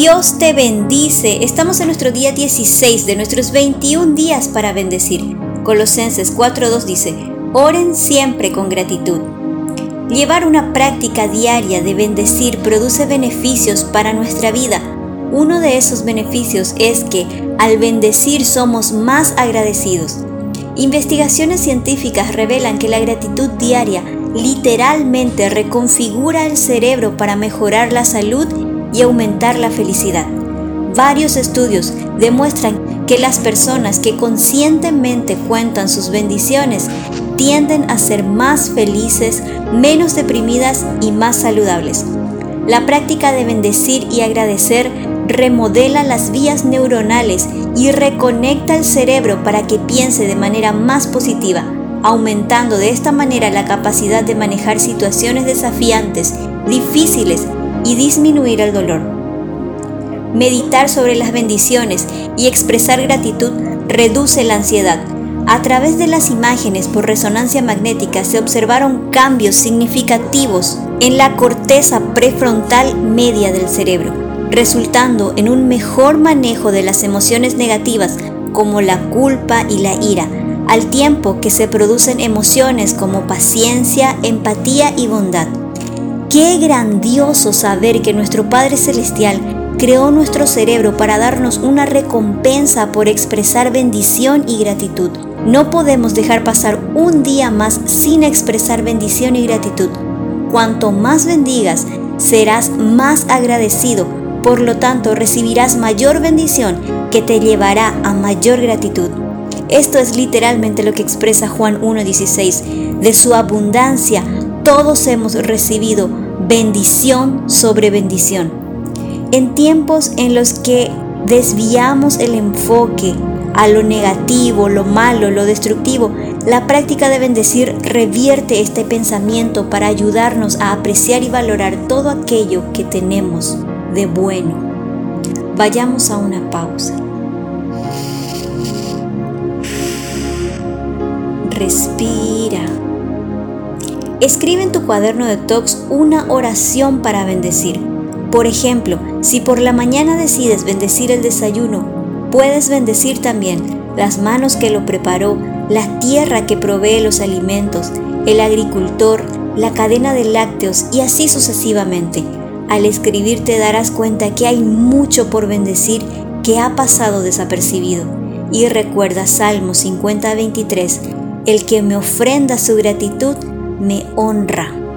Dios te bendice. Estamos en nuestro día 16 de nuestros 21 días para bendecir. Colosenses 4.2 dice, oren siempre con gratitud. Llevar una práctica diaria de bendecir produce beneficios para nuestra vida. Uno de esos beneficios es que al bendecir somos más agradecidos. Investigaciones científicas revelan que la gratitud diaria literalmente reconfigura el cerebro para mejorar la salud y aumentar la felicidad. Varios estudios demuestran que las personas que conscientemente cuentan sus bendiciones tienden a ser más felices, menos deprimidas y más saludables. La práctica de bendecir y agradecer remodela las vías neuronales y reconecta el cerebro para que piense de manera más positiva, aumentando de esta manera la capacidad de manejar situaciones desafiantes, difíciles y disminuir el dolor. Meditar sobre las bendiciones y expresar gratitud reduce la ansiedad. A través de las imágenes por resonancia magnética se observaron cambios significativos en la corteza prefrontal media del cerebro, resultando en un mejor manejo de las emociones negativas como la culpa y la ira, al tiempo que se producen emociones como paciencia, empatía y bondad. Qué grandioso saber que nuestro Padre Celestial creó nuestro cerebro para darnos una recompensa por expresar bendición y gratitud. No podemos dejar pasar un día más sin expresar bendición y gratitud. Cuanto más bendigas, serás más agradecido, por lo tanto recibirás mayor bendición que te llevará a mayor gratitud. Esto es literalmente lo que expresa Juan 1.16. De su abundancia todos hemos recibido bendición sobre bendición. En tiempos en los que desviamos el enfoque a lo negativo, lo malo, lo destructivo, la práctica de bendecir revierte este pensamiento para ayudarnos a apreciar y valorar todo aquello que tenemos de bueno. Vayamos a una pausa. Respira. Escribe en tu cuaderno de talks una oración para bendecir. Por ejemplo, si por la mañana decides bendecir el desayuno, puedes bendecir también las manos que lo preparó, la tierra que provee los alimentos, el agricultor, la cadena de lácteos y así sucesivamente. Al escribir te darás cuenta que hay mucho por bendecir que ha pasado desapercibido. Y recuerda Salmo 50-23, el que me ofrenda su gratitud, me honra.